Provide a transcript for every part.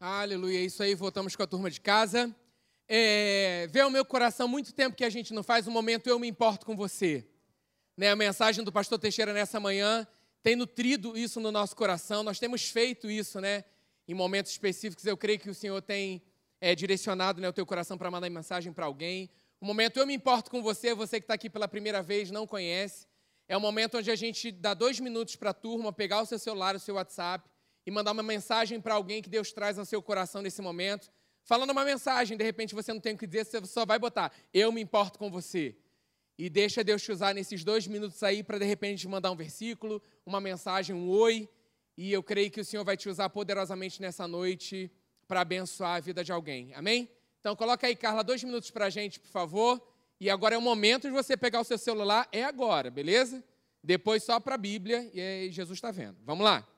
Aleluia, isso aí, voltamos com a turma de casa. É, vê o meu coração muito tempo que a gente não faz um momento Eu Me Importo com Você. Né, a mensagem do pastor Teixeira nessa manhã tem nutrido isso no nosso coração, nós temos feito isso né, em momentos específicos. Eu creio que o Senhor tem é, direcionado né, o teu coração para mandar mensagem para alguém. O momento Eu Me Importo com Você, você que está aqui pela primeira vez, não conhece, é o momento onde a gente dá dois minutos para a turma pegar o seu celular, o seu WhatsApp e mandar uma mensagem para alguém que Deus traz ao seu coração nesse momento, falando uma mensagem, de repente você não tem o que dizer, você só vai botar, eu me importo com você. E deixa Deus te usar nesses dois minutos aí para de repente mandar um versículo, uma mensagem, um oi. E eu creio que o Senhor vai te usar poderosamente nessa noite para abençoar a vida de alguém. Amém? Então coloca aí, Carla, dois minutos para a gente, por favor. E agora é o momento de você pegar o seu celular, é agora, beleza? Depois só para a Bíblia e Jesus está vendo. Vamos lá.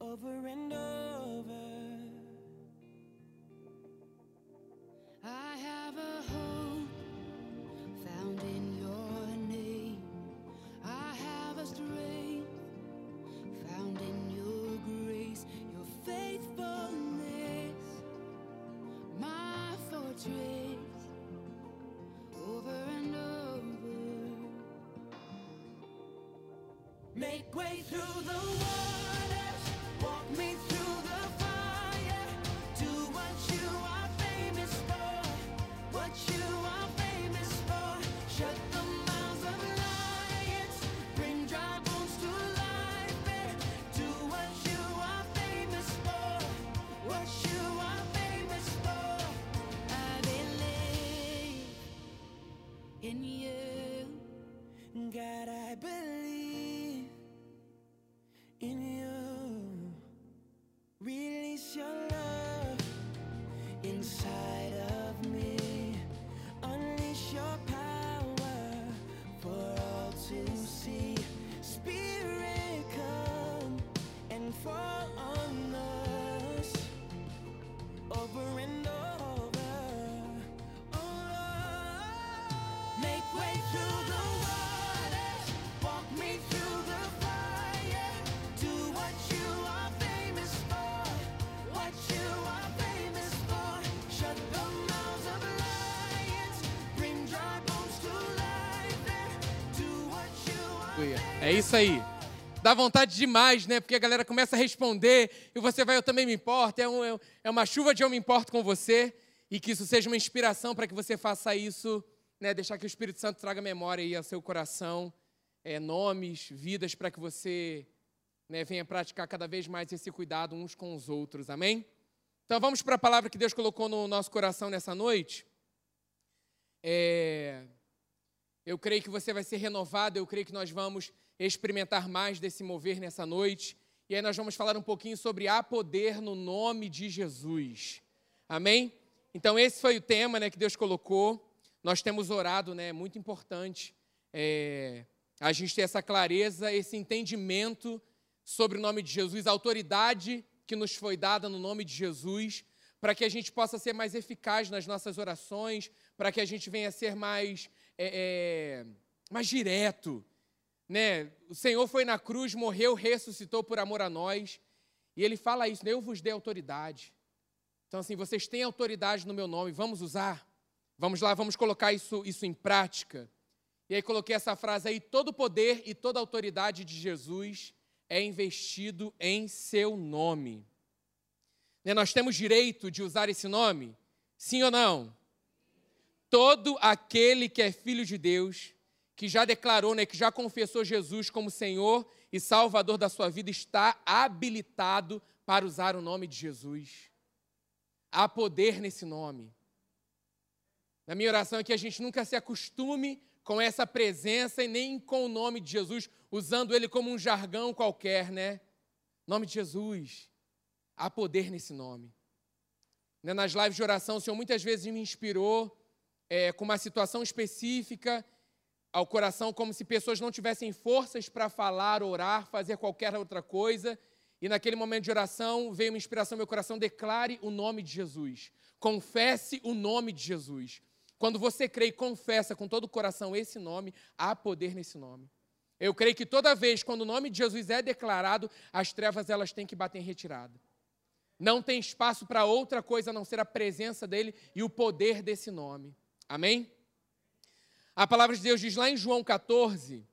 Over and over. I have a hope found in your name. I have a strength found in your grace, your faithfulness, my fortress to the world. inside. É isso aí. Dá vontade demais, né? Porque a galera começa a responder e você vai, eu também me importo. É, um, é uma chuva de eu me importo com você e que isso seja uma inspiração para que você faça isso, né? Deixar que o Espírito Santo traga memória aí ao seu coração, é, nomes, vidas, para que você né, venha praticar cada vez mais esse cuidado uns com os outros. Amém? Então vamos para a palavra que Deus colocou no nosso coração nessa noite. É, eu creio que você vai ser renovado, eu creio que nós vamos experimentar mais desse mover nessa noite. E aí nós vamos falar um pouquinho sobre há poder no nome de Jesus. Amém? Então esse foi o tema né, que Deus colocou. Nós temos orado, né? Muito importante é, a gente ter essa clareza, esse entendimento sobre o nome de Jesus, a autoridade que nos foi dada no nome de Jesus, para que a gente possa ser mais eficaz nas nossas orações, para que a gente venha a ser mais, é, é, mais direto, né? O Senhor foi na cruz, morreu, ressuscitou por amor a nós. E ele fala isso, né? eu vos dei autoridade. Então, assim, vocês têm autoridade no meu nome, vamos usar? Vamos lá, vamos colocar isso, isso em prática. E aí coloquei essa frase aí: todo poder e toda autoridade de Jesus é investido em seu nome. Né? Nós temos direito de usar esse nome? Sim ou não? Todo aquele que é filho de Deus que já declarou, né, que já confessou Jesus como Senhor e Salvador da sua vida, está habilitado para usar o nome de Jesus. Há poder nesse nome. Na minha oração é que a gente nunca se acostume com essa presença e nem com o nome de Jesus, usando ele como um jargão qualquer, né? Nome de Jesus. Há poder nesse nome. Né, nas lives de oração, o Senhor muitas vezes me inspirou é, com uma situação específica ao coração como se pessoas não tivessem forças para falar, orar, fazer qualquer outra coisa. E naquele momento de oração veio uma inspiração no meu coração: declare o nome de Jesus. Confesse o nome de Jesus. Quando você crê e confessa com todo o coração esse nome, há poder nesse nome. Eu creio que toda vez quando o nome de Jesus é declarado, as trevas elas têm que bater em retirada. Não tem espaço para outra coisa a não ser a presença dele e o poder desse nome. Amém? A palavra de Deus diz lá em João 14,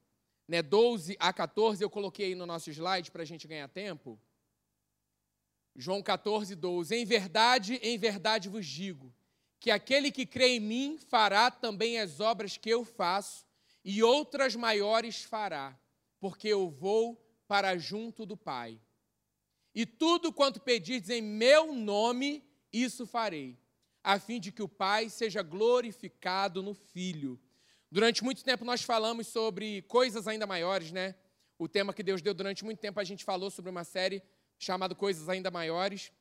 né, 12 a 14, eu coloquei aí no nosso slide para a gente ganhar tempo. João 14, 12. Em verdade, em verdade vos digo, que aquele que crê em mim fará também as obras que eu faço, e outras maiores fará, porque eu vou para junto do Pai. E tudo quanto pedirdes em meu nome, isso farei, a fim de que o Pai seja glorificado no Filho. Durante muito tempo nós falamos sobre coisas ainda maiores, né? O tema que Deus deu durante muito tempo a gente falou sobre uma série chamada Coisas Ainda Maiores.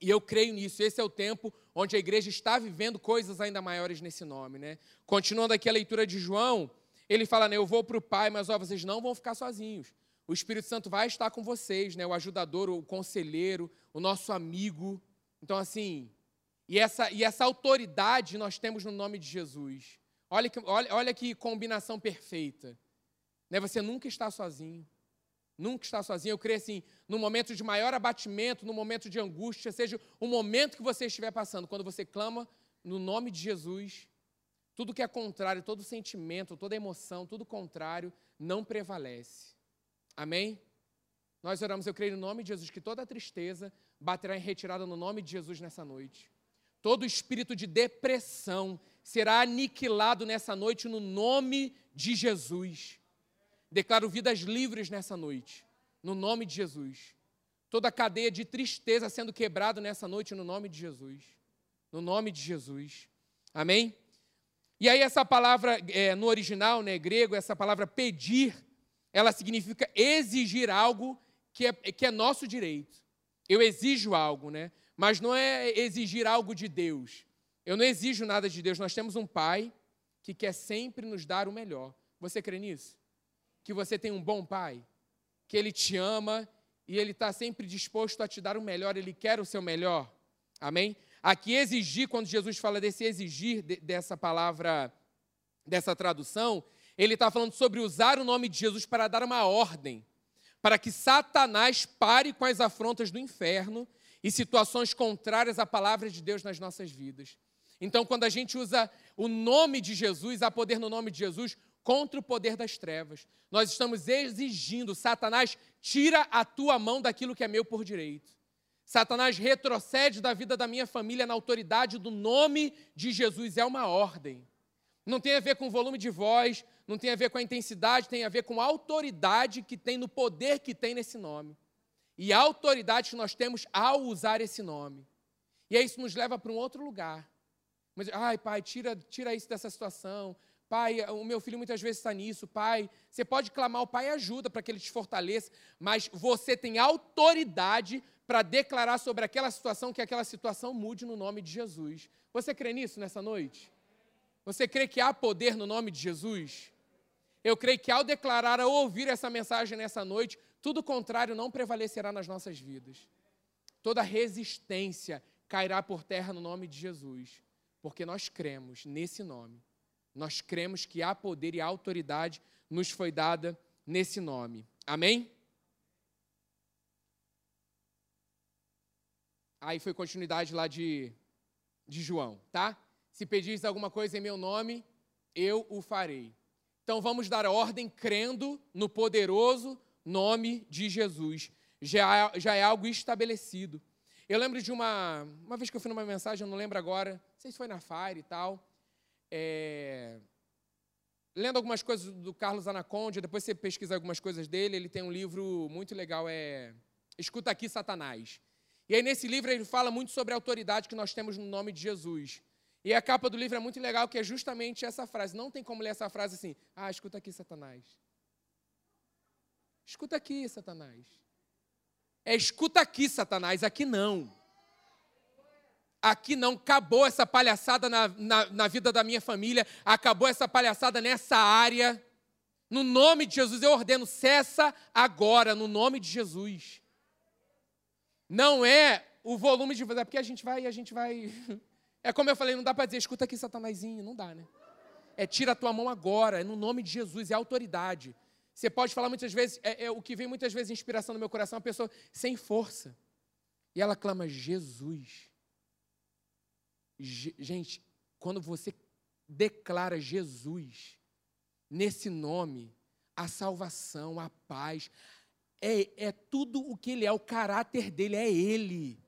E eu creio nisso. Esse é o tempo onde a igreja está vivendo coisas ainda maiores nesse nome, né? Continuando aqui a leitura de João, ele fala, né, eu vou para o Pai, mas ó, vocês não vão ficar sozinhos. O Espírito Santo vai estar com vocês, né? O ajudador, o conselheiro, o nosso amigo. Então, assim, e essa, e essa autoridade nós temos no nome de Jesus. Olha que, olha, olha que combinação perfeita. Né? Você nunca está sozinho. Nunca está sozinho. Eu creio assim, no momento de maior abatimento, no momento de angústia, seja o momento que você estiver passando, quando você clama no nome de Jesus, tudo que é contrário, todo sentimento, toda emoção, tudo contrário, não prevalece. Amém? Nós oramos, eu creio no nome de Jesus, que toda tristeza baterá em retirada no nome de Jesus nessa noite. Todo espírito de depressão será aniquilado nessa noite no nome de Jesus. Declaro vidas livres nessa noite, no nome de Jesus. Toda cadeia de tristeza sendo quebrada nessa noite no nome de Jesus. No nome de Jesus. Amém? E aí, essa palavra, é, no original, né, grego, essa palavra pedir, ela significa exigir algo que é, que é nosso direito. Eu exijo algo, né? Mas não é exigir algo de Deus. Eu não exijo nada de Deus. Nós temos um Pai que quer sempre nos dar o melhor. Você crê nisso? Que você tem um bom Pai? Que Ele te ama e Ele está sempre disposto a te dar o melhor, Ele quer o seu melhor. Amém? Aqui, exigir, quando Jesus fala desse exigir, dessa palavra, dessa tradução, ele está falando sobre usar o nome de Jesus para dar uma ordem, para que Satanás pare com as afrontas do inferno e situações contrárias à palavra de Deus nas nossas vidas. Então, quando a gente usa o nome de Jesus, há poder no nome de Jesus contra o poder das trevas. Nós estamos exigindo, Satanás, tira a tua mão daquilo que é meu por direito. Satanás retrocede da vida da minha família na autoridade do nome de Jesus. É uma ordem. Não tem a ver com volume de voz, não tem a ver com a intensidade, tem a ver com a autoridade que tem no poder que tem nesse nome. E a autoridade que nós temos ao usar esse nome. E aí isso nos leva para um outro lugar. Mas, ai, pai, tira, tira isso dessa situação. Pai, o meu filho muitas vezes está nisso. Pai, você pode clamar o pai ajuda para que ele te fortaleça, mas você tem autoridade para declarar sobre aquela situação que aquela situação mude no nome de Jesus. Você crê nisso nessa noite? Você crê que há poder no nome de Jesus? Eu creio que ao declarar, ao ouvir essa mensagem nessa noite, tudo contrário não prevalecerá nas nossas vidas. Toda resistência cairá por terra no nome de Jesus, porque nós cremos nesse nome. Nós cremos que há poder e autoridade nos foi dada nesse nome. Amém? Aí foi continuidade lá de, de João, tá? Se pedires alguma coisa em meu nome, eu o farei. Então vamos dar ordem crendo no poderoso nome de Jesus. Já, já é algo estabelecido. Eu lembro de uma. Uma vez que eu fui numa mensagem, eu não lembro agora, não sei se foi na Fire e tal. É, lendo algumas coisas do Carlos Anaconda, depois você pesquisa algumas coisas dele, ele tem um livro muito legal, é Escuta aqui, Satanás. E aí, nesse livro, ele fala muito sobre a autoridade que nós temos no nome de Jesus. E a capa do livro é muito legal, que é justamente essa frase. Não tem como ler essa frase assim, ah, escuta aqui, Satanás. Escuta aqui, Satanás. É escuta aqui, Satanás, aqui não. Aqui não, acabou essa palhaçada na, na, na vida da minha família, acabou essa palhaçada nessa área. No nome de Jesus eu ordeno, cessa agora, no nome de Jesus. não é o volume de. É porque a gente vai, a gente vai. É como eu falei, não dá para dizer, escuta aqui, Satanazinho, não dá, né? É tira a tua mão agora, é no nome de Jesus, é autoridade. Você pode falar muitas vezes, é, é o que vem muitas vezes inspiração no meu coração, é uma pessoa sem força. E ela clama, Jesus. Je, gente, quando você declara Jesus, nesse nome, a salvação, a paz, é, é tudo o que ele é, o caráter dele é ele.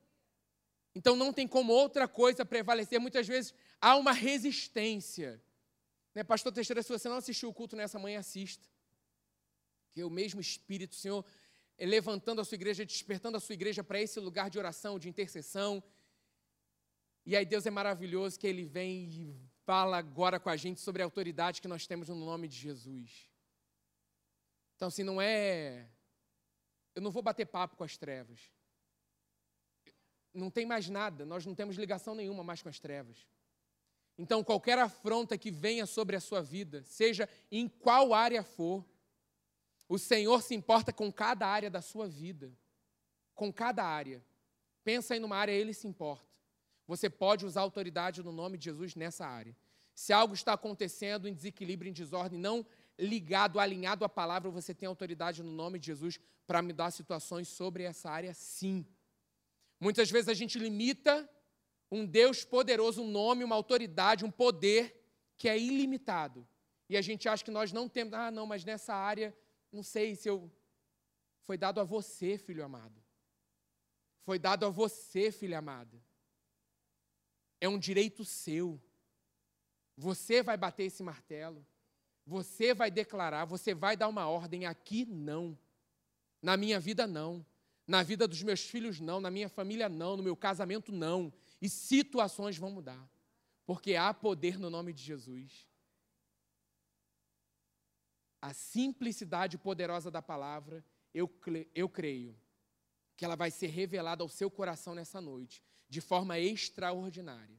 Então não tem como outra coisa prevalecer. Muitas vezes há uma resistência. Né, Pastor Teixeira, se você não assistiu o culto nessa manhã, assista. Que o mesmo Espírito, Senhor, é levantando a sua igreja, despertando a sua igreja para esse lugar de oração, de intercessão. E aí Deus é maravilhoso que Ele vem e fala agora com a gente sobre a autoridade que nós temos no nome de Jesus. Então, se não é. Eu não vou bater papo com as trevas não tem mais nada, nós não temos ligação nenhuma mais com as trevas. Então, qualquer afronta que venha sobre a sua vida, seja em qual área for, o Senhor se importa com cada área da sua vida. Com cada área. Pensa em numa área, Ele se importa. Você pode usar autoridade no nome de Jesus nessa área. Se algo está acontecendo em desequilíbrio, em desordem, não ligado, alinhado à palavra, você tem autoridade no nome de Jesus para me dar situações sobre essa área, sim. Muitas vezes a gente limita um Deus poderoso, um nome, uma autoridade, um poder que é ilimitado. E a gente acha que nós não temos, ah, não, mas nessa área, não sei se eu. Foi dado a você, filho amado. Foi dado a você, filha amada. É um direito seu. Você vai bater esse martelo. Você vai declarar, você vai dar uma ordem. Aqui não. Na minha vida, não. Na vida dos meus filhos, não. Na minha família, não. No meu casamento, não. E situações vão mudar. Porque há poder no nome de Jesus. A simplicidade poderosa da palavra, eu, eu creio que ela vai ser revelada ao seu coração nessa noite, de forma extraordinária,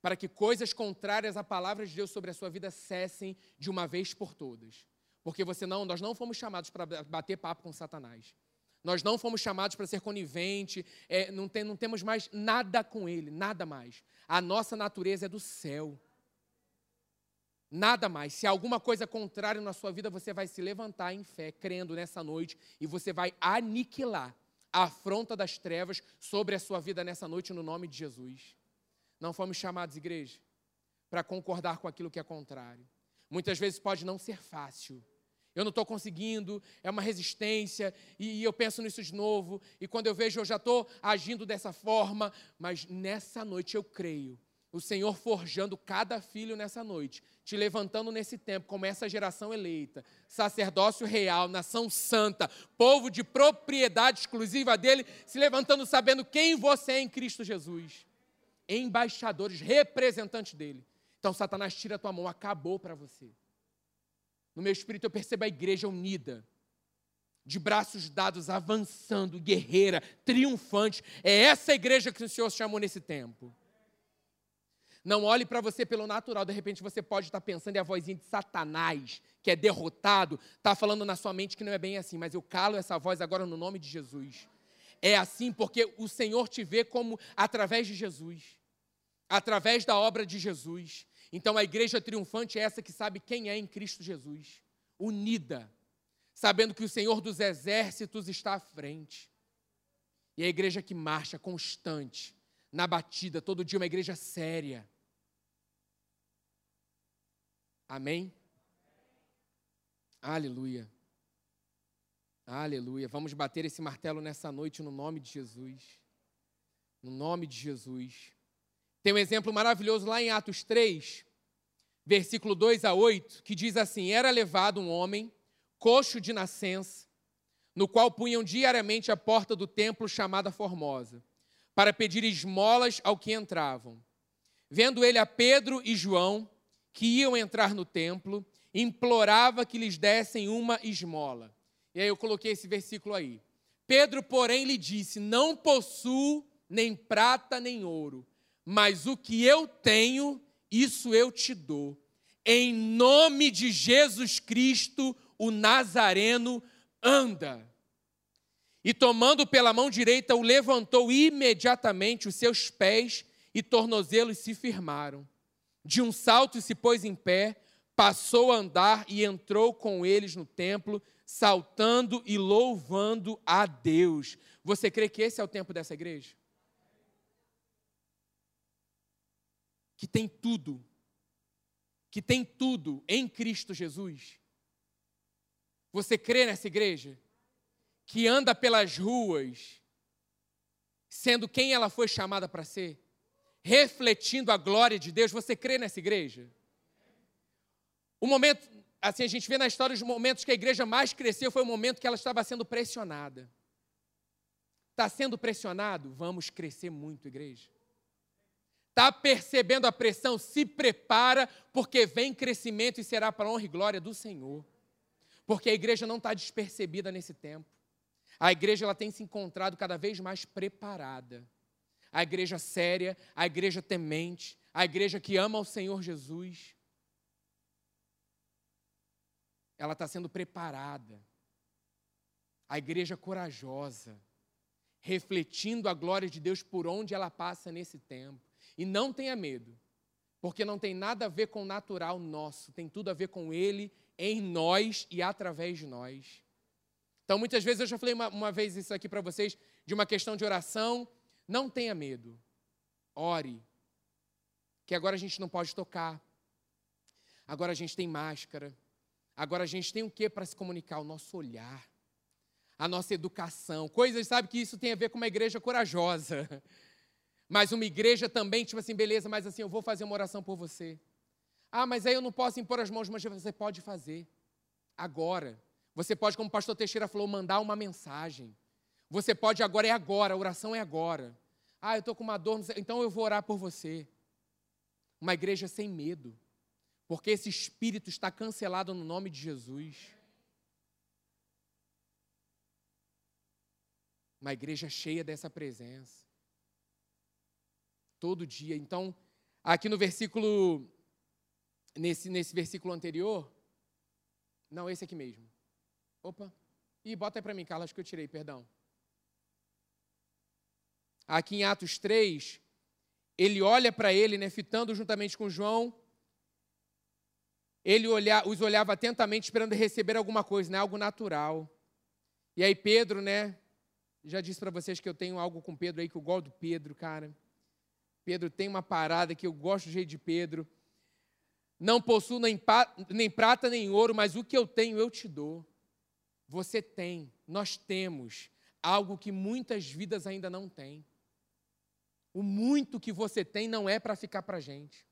para que coisas contrárias à palavra de Deus sobre a sua vida cessem de uma vez por todas. Porque você não, nós não fomos chamados para bater papo com Satanás. Nós não fomos chamados para ser conivente, é, não, tem, não temos mais nada com ele, nada mais. A nossa natureza é do céu. Nada mais. Se alguma coisa contrária na sua vida, você vai se levantar em fé, crendo nessa noite, e você vai aniquilar a afronta das trevas sobre a sua vida nessa noite, no nome de Jesus. Não fomos chamados, igreja, para concordar com aquilo que é contrário. Muitas vezes pode não ser fácil eu não estou conseguindo, é uma resistência, e, e, eu penso nisso de novo, e quando eu vejo, eu já estou agindo dessa forma, mas nessa noite eu creio, o Senhor forjando cada filho nessa noite, te levantando nesse tempo, como essa geração eleita, sacerdócio real, nação santa, povo de propriedade exclusiva dele, se levantando sabendo quem você é em Cristo Jesus, embaixadores, representantes dele. Então, Satanás, tira a tua mão, acabou para você. No meu espírito eu percebo a igreja unida, de braços dados, avançando, guerreira, triunfante. É essa igreja que o Senhor chamou nesse tempo. Não olhe para você pelo natural, de repente você pode estar pensando, e a vozinha de Satanás, que é derrotado, está falando na sua mente que não é bem assim, mas eu calo essa voz agora no nome de Jesus. É assim porque o Senhor te vê como através de Jesus, através da obra de Jesus. Então a igreja triunfante é essa que sabe quem é em Cristo Jesus, unida, sabendo que o Senhor dos exércitos está à frente. E a igreja que marcha constante, na batida, todo dia uma igreja séria. Amém? Aleluia. Aleluia. Vamos bater esse martelo nessa noite no nome de Jesus. No nome de Jesus. Tem um exemplo maravilhoso lá em Atos 3, versículo 2 a 8, que diz assim: Era levado um homem, coxo de nascença, no qual punham diariamente a porta do templo chamada Formosa, para pedir esmolas ao que entravam. Vendo ele a Pedro e João, que iam entrar no templo, implorava que lhes dessem uma esmola. E aí eu coloquei esse versículo aí. Pedro, porém, lhe disse: Não possuo nem prata nem ouro mas o que eu tenho, isso eu te dou. Em nome de Jesus Cristo, o Nazareno, anda. E tomando pela mão direita, o levantou imediatamente os seus pés e tornozelos se firmaram. De um salto se pôs em pé, passou a andar e entrou com eles no templo, saltando e louvando a Deus. Você crê que esse é o tempo dessa igreja? Que tem tudo, que tem tudo em Cristo Jesus. Você crê nessa igreja? Que anda pelas ruas, sendo quem ela foi chamada para ser? Refletindo a glória de Deus. Você crê nessa igreja? O momento, assim, a gente vê na história os momentos que a igreja mais cresceu foi o momento que ela estava sendo pressionada. Está sendo pressionado? Vamos crescer muito, igreja. Está percebendo a pressão? Se prepara, porque vem crescimento e será para a honra e glória do Senhor. Porque a igreja não está despercebida nesse tempo. A igreja ela tem se encontrado cada vez mais preparada. A igreja séria, a igreja temente, a igreja que ama o Senhor Jesus. ela está sendo preparada. A igreja corajosa, refletindo a glória de Deus por onde ela passa nesse tempo. E não tenha medo, porque não tem nada a ver com o natural nosso, tem tudo a ver com Ele em nós e através de nós. Então, muitas vezes, eu já falei uma, uma vez isso aqui para vocês, de uma questão de oração. Não tenha medo, ore, que agora a gente não pode tocar, agora a gente tem máscara, Agora a gente tem o que para se comunicar? O nosso olhar, a nossa educação. Coisas, sabe, que isso tem a ver com uma igreja corajosa. Mas uma igreja também, tipo assim, beleza, mas assim, eu vou fazer uma oração por você. Ah, mas aí eu não posso impor as mãos, mas você pode fazer. Agora. Você pode, como o pastor Teixeira falou, mandar uma mensagem. Você pode agora, é agora, a oração é agora. Ah, eu estou com uma dor, então eu vou orar por você. Uma igreja sem medo porque esse espírito está cancelado no nome de Jesus. Uma igreja cheia dessa presença. Todo dia. Então, aqui no versículo, nesse, nesse versículo anterior, não, esse aqui mesmo. Opa. E bota aí para mim, Carla, acho que eu tirei, perdão. Aqui em Atos 3, ele olha para ele, né, fitando juntamente com João, ele olha, os olhava atentamente esperando receber alguma coisa, né? algo natural. E aí Pedro, né? Já disse para vocês que eu tenho algo com Pedro aí, que eu gosto do Pedro, cara. Pedro tem uma parada que eu gosto do jeito de Pedro. Não possuo nem, nem prata nem ouro, mas o que eu tenho eu te dou. Você tem, nós temos algo que muitas vidas ainda não têm. O muito que você tem não é para ficar para a gente.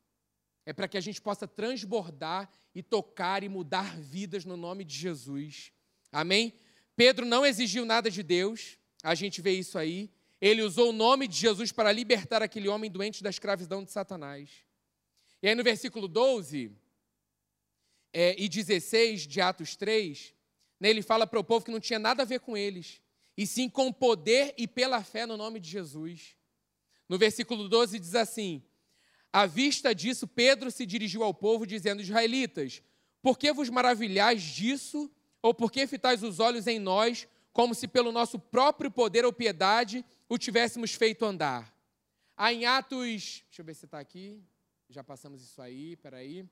É para que a gente possa transbordar e tocar e mudar vidas no nome de Jesus. Amém? Pedro não exigiu nada de Deus, a gente vê isso aí. Ele usou o nome de Jesus para libertar aquele homem doente da escravidão de Satanás. E aí no versículo 12 é, e 16 de Atos 3, né, ele fala para o povo que não tinha nada a ver com eles, e sim com poder e pela fé no nome de Jesus. No versículo 12 diz assim: à vista disso, Pedro se dirigiu ao povo, dizendo: Israelitas, por que vos maravilhais disso? Ou por que fitais os olhos em nós, como se pelo nosso próprio poder ou piedade o tivéssemos feito andar? Aí em Atos, deixa eu ver se está aqui, já passamos isso aí, peraí.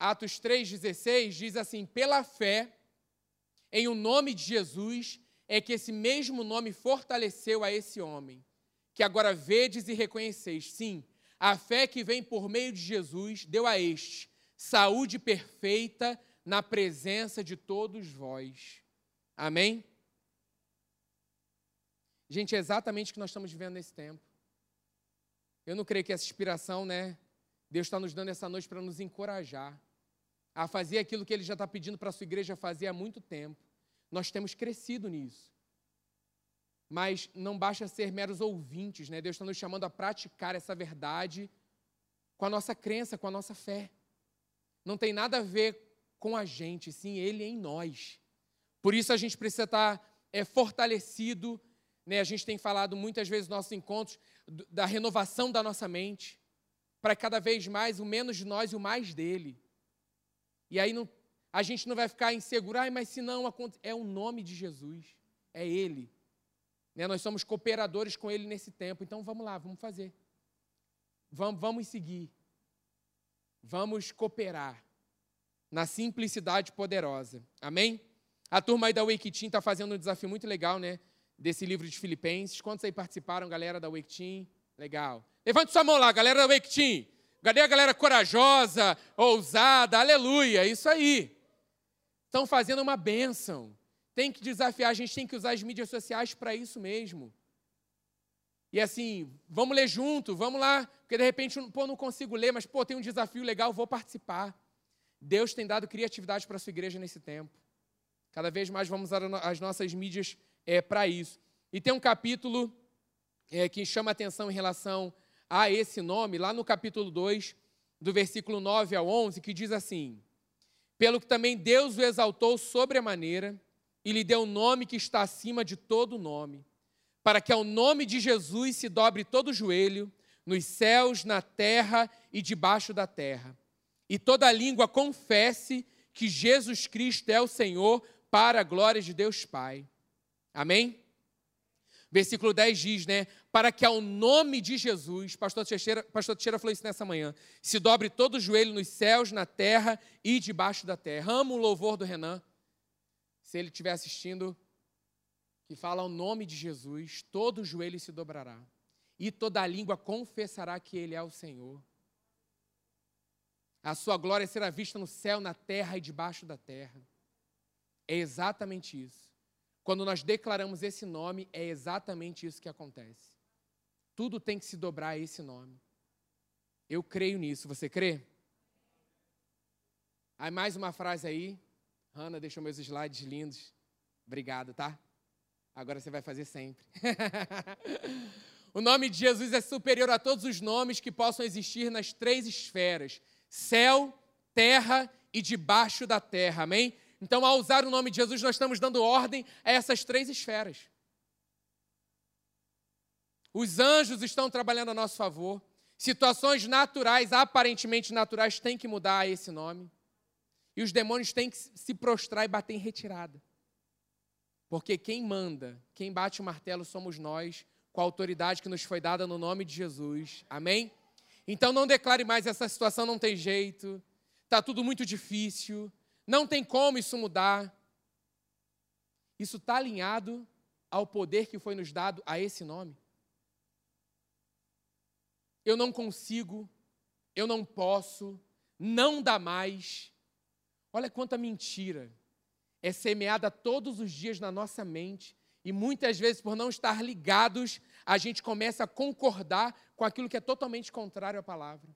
Atos 3,16 diz assim: pela fé, em o nome de Jesus, é que esse mesmo nome fortaleceu a esse homem, que agora vedes e reconheceis. Sim, a fé que vem por meio de Jesus deu a este saúde perfeita na presença de todos vós. Amém? Gente, é exatamente o que nós estamos vivendo nesse tempo. Eu não creio que essa inspiração, né? Deus está nos dando essa noite para nos encorajar a fazer aquilo que Ele já está pedindo para a sua igreja fazer há muito tempo. Nós temos crescido nisso mas não basta ser meros ouvintes, né? Deus está nos chamando a praticar essa verdade com a nossa crença, com a nossa fé. Não tem nada a ver com a gente, sim Ele em nós. Por isso a gente precisa estar tá, é, fortalecido, né? A gente tem falado muitas vezes nos nossos encontros da renovação da nossa mente, para cada vez mais o menos de nós e o mais dele. E aí não, a gente não vai ficar inseguro, ah, mas se não, é o nome de Jesus. é Ele. Né? Nós somos cooperadores com Ele nesse tempo. Então vamos lá, vamos fazer. Vamos, vamos seguir. Vamos cooperar na simplicidade poderosa. Amém? A turma aí da Wake Team está fazendo um desafio muito legal, né? Desse livro de Filipenses. Quantos aí participaram, galera da Wake Team? Legal. Levante sua mão lá, galera da Wake Team. Cadê a galera corajosa, ousada? Aleluia, isso aí. Estão fazendo uma bênção. Tem que desafiar, a gente tem que usar as mídias sociais para isso mesmo. E assim, vamos ler junto, vamos lá, porque de repente, pô, não consigo ler, mas pô, tem um desafio legal, vou participar. Deus tem dado criatividade para a sua igreja nesse tempo. Cada vez mais vamos usar as nossas mídias é, para isso. E tem um capítulo é, que chama atenção em relação a esse nome, lá no capítulo 2, do versículo 9 ao 11, que diz assim: Pelo que também Deus o exaltou sobremaneira e lhe deu o um nome que está acima de todo nome, para que ao nome de Jesus se dobre todo o joelho, nos céus, na terra e debaixo da terra, e toda língua confesse que Jesus Cristo é o Senhor, para a glória de Deus Pai. Amém? Versículo 10 diz, né? Para que ao nome de Jesus, pastor Teixeira, pastor Teixeira falou isso nessa manhã, se dobre todo o joelho nos céus, na terra e debaixo da terra. Amo o louvor do Renan. Se ele estiver assistindo, que fala ao nome de Jesus, todo o joelho se dobrará e toda língua confessará que Ele é o Senhor. A sua glória será vista no céu, na terra e debaixo da terra. É exatamente isso. Quando nós declaramos esse nome, é exatamente isso que acontece. Tudo tem que se dobrar a esse nome. Eu creio nisso. Você crê? Aí mais uma frase aí. Hanna deixou meus slides lindos. Obrigado, tá? Agora você vai fazer sempre. o nome de Jesus é superior a todos os nomes que possam existir nas três esferas: céu, terra e debaixo da terra. Amém? Então, ao usar o nome de Jesus, nós estamos dando ordem a essas três esferas. Os anjos estão trabalhando a nosso favor. Situações naturais, aparentemente naturais, têm que mudar a esse nome. E os demônios têm que se prostrar e bater em retirada. Porque quem manda, quem bate o martelo somos nós, com a autoridade que nos foi dada no nome de Jesus. Amém? Então não declare mais essa situação não tem jeito, está tudo muito difícil, não tem como isso mudar. Isso está alinhado ao poder que foi nos dado a esse nome. Eu não consigo, eu não posso, não dá mais. Olha quanta mentira é semeada todos os dias na nossa mente e muitas vezes, por não estar ligados, a gente começa a concordar com aquilo que é totalmente contrário à palavra.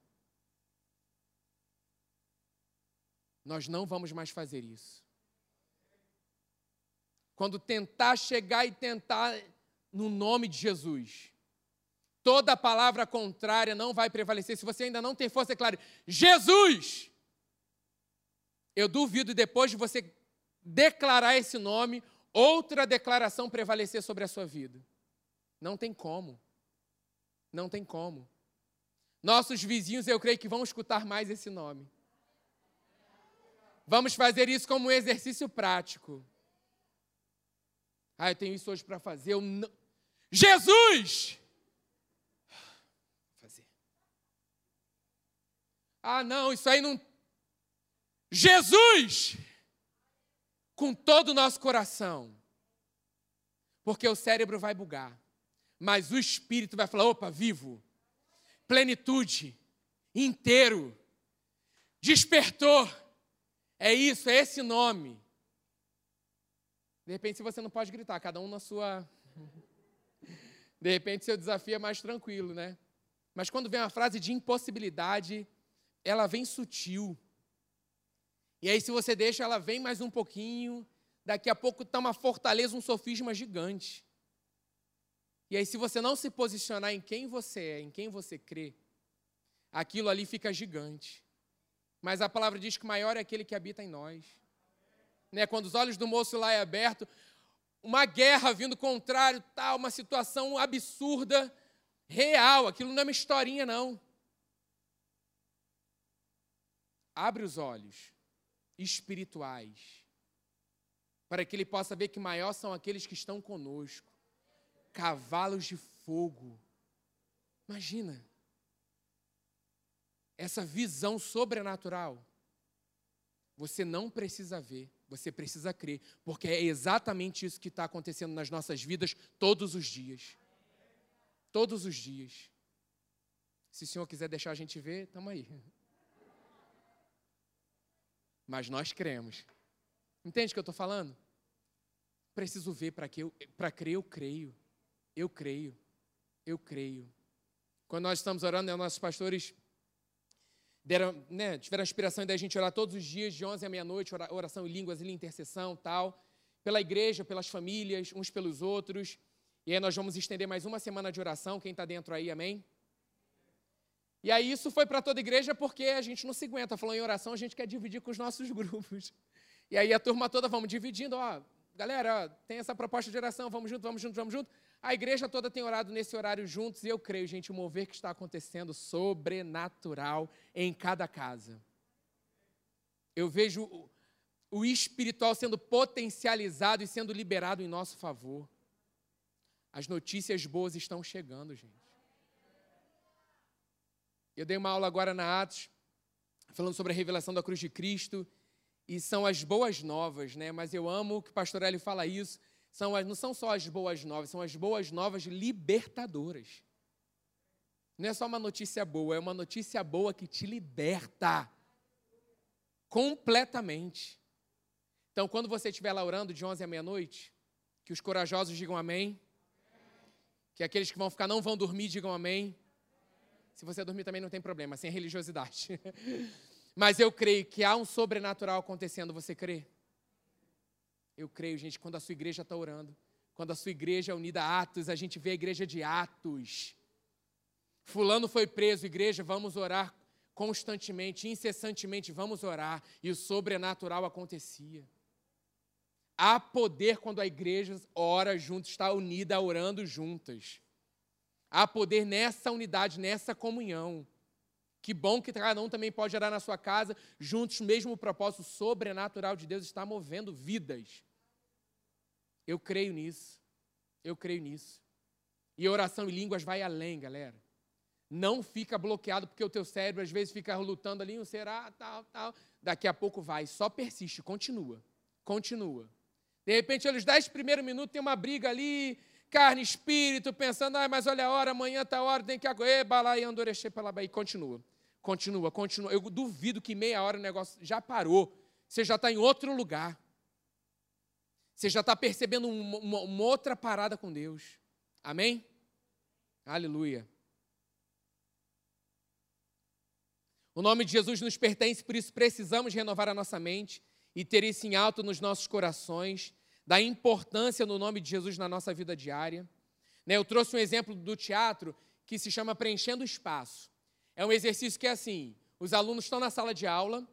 Nós não vamos mais fazer isso. Quando tentar chegar e tentar no nome de Jesus, toda palavra contrária não vai prevalecer. Se você ainda não tem força, declare: Jesus! Eu duvido depois de você declarar esse nome, outra declaração prevalecer sobre a sua vida. Não tem como. Não tem como. Nossos vizinhos, eu creio que vão escutar mais esse nome. Vamos fazer isso como um exercício prático. Ah, eu tenho isso hoje para fazer. Eu não... Jesus! Ah, não, isso aí não. Jesus! Com todo o nosso coração. Porque o cérebro vai bugar. Mas o espírito vai falar: opa, vivo. Plenitude. Inteiro. Despertou é isso, é esse nome. De repente, se você não pode gritar, cada um na sua. De repente, seu desafio é mais tranquilo, né? Mas quando vem uma frase de impossibilidade, ela vem sutil. E aí, se você deixa, ela vem mais um pouquinho. Daqui a pouco está uma fortaleza, um sofisma gigante. E aí, se você não se posicionar em quem você é, em quem você crê, aquilo ali fica gigante. Mas a palavra diz que maior é aquele que habita em nós. Né? Quando os olhos do moço lá é aberto, uma guerra vindo contrário, tal, uma situação absurda, real, aquilo não é uma historinha não. Abre os olhos espirituais. para que ele possa ver que maior são aqueles que estão conosco. Cavalos de fogo. Imagina. Essa visão sobrenatural. Você não precisa ver, você precisa crer, porque é exatamente isso que está acontecendo nas nossas vidas todos os dias. Todos os dias. Se o Senhor quiser deixar a gente ver, estamos aí. Mas nós cremos. Entende o que eu estou falando? Preciso ver para que para crer, eu creio. Eu creio. Eu creio. Quando nós estamos orando, né, nossos pastores deram, né, tiveram a inspiração da gente orar todos os dias, de 11 à meia-noite, oração em línguas, em intercessão tal, pela igreja, pelas famílias, uns pelos outros. E aí nós vamos estender mais uma semana de oração, quem está dentro aí, amém? E aí isso foi para toda a igreja porque a gente não se aguenta. Falou em oração, a gente quer dividir com os nossos grupos. E aí a turma toda, vamos dividindo, ó, galera, ó, tem essa proposta de oração, vamos junto, vamos junto, vamos junto. A igreja toda tem orado nesse horário juntos e eu creio, gente, o mover que está acontecendo sobrenatural em cada casa. Eu vejo o, o espiritual sendo potencializado e sendo liberado em nosso favor. As notícias boas estão chegando, gente. Eu dei uma aula agora na Atos, falando sobre a revelação da cruz de Cristo, e são as boas novas, né? Mas eu amo que o pastor Hélio fala isso. São as, não são só as boas novas, são as boas novas libertadoras. Não é só uma notícia boa, é uma notícia boa que te liberta completamente. Então, quando você estiver lá orando de 11 à meia-noite, que os corajosos digam amém, que aqueles que vão ficar não vão dormir digam amém, se você dormir também não tem problema, sem religiosidade. Mas eu creio que há um sobrenatural acontecendo, você crê? Eu creio, gente, quando a sua igreja está orando, quando a sua igreja é unida a Atos, a gente vê a igreja de Atos. Fulano foi preso, igreja, vamos orar constantemente, incessantemente, vamos orar. E o sobrenatural acontecia. Há poder quando a igreja ora junto, está unida, orando juntas. Há poder nessa unidade, nessa comunhão. Que bom que cada um também pode orar na sua casa, juntos, mesmo o propósito sobrenatural de Deus está movendo vidas. Eu creio nisso. Eu creio nisso. E oração em línguas vai além, galera. Não fica bloqueado porque o teu cérebro às vezes fica lutando ali, um será, tal, tal. Daqui a pouco vai, só persiste, continua. Continua. De repente, nos dez primeiros minutos tem uma briga ali, carne, espírito, pensando, ah, mas olha a hora, amanhã está a hora, tem que aguentar, balai, andoreche, e continua. Continua, continua. Eu duvido que meia hora o negócio já parou. Você já está em outro lugar. Você já está percebendo uma, uma, uma outra parada com Deus. Amém? Aleluia. O nome de Jesus nos pertence, por isso precisamos renovar a nossa mente e ter isso em alto nos nossos corações da importância do nome de Jesus na nossa vida diária. Né, eu trouxe um exemplo do teatro que se chama Preenchendo Espaço. É um exercício que é assim: os alunos estão na sala de aula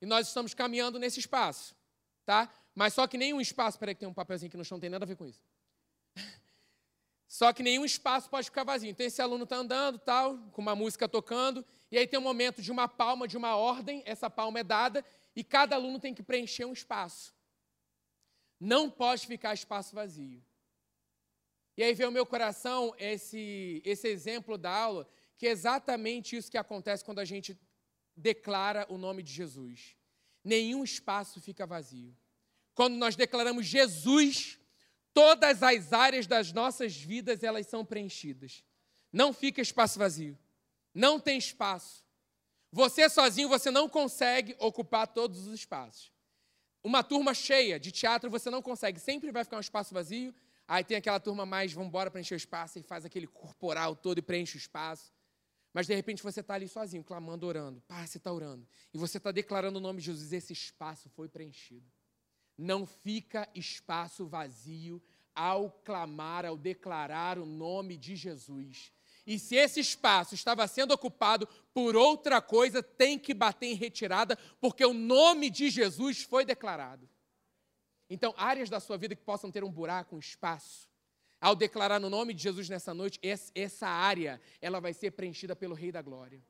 e nós estamos caminhando nesse espaço, tá? Mas só que nenhum espaço, peraí que tem um papelzinho que no chão, não tem nada a ver com isso. Só que nenhum espaço pode ficar vazio. Então esse aluno está andando, tal, com uma música tocando, e aí tem um momento de uma palma, de uma ordem, essa palma é dada, e cada aluno tem que preencher um espaço. Não pode ficar espaço vazio. E aí vem ao meu coração esse, esse exemplo da aula, que é exatamente isso que acontece quando a gente declara o nome de Jesus. Nenhum espaço fica vazio. Quando nós declaramos Jesus, todas as áreas das nossas vidas elas são preenchidas. Não fica espaço vazio. Não tem espaço. Você sozinho você não consegue ocupar todos os espaços. Uma turma cheia de teatro você não consegue, sempre vai ficar um espaço vazio. Aí tem aquela turma mais, vamos embora preencher o espaço, e faz aquele corporal todo e preenche o espaço. Mas de repente você está ali sozinho, clamando, orando. Pá, você está orando. E você está declarando o nome de Jesus. Esse espaço foi preenchido. Não fica espaço vazio ao clamar, ao declarar o nome de Jesus. E se esse espaço estava sendo ocupado por outra coisa, tem que bater em retirada, porque o nome de Jesus foi declarado. Então, áreas da sua vida que possam ter um buraco, um espaço, ao declarar no nome de Jesus nessa noite, essa área, ela vai ser preenchida pelo Rei da Glória.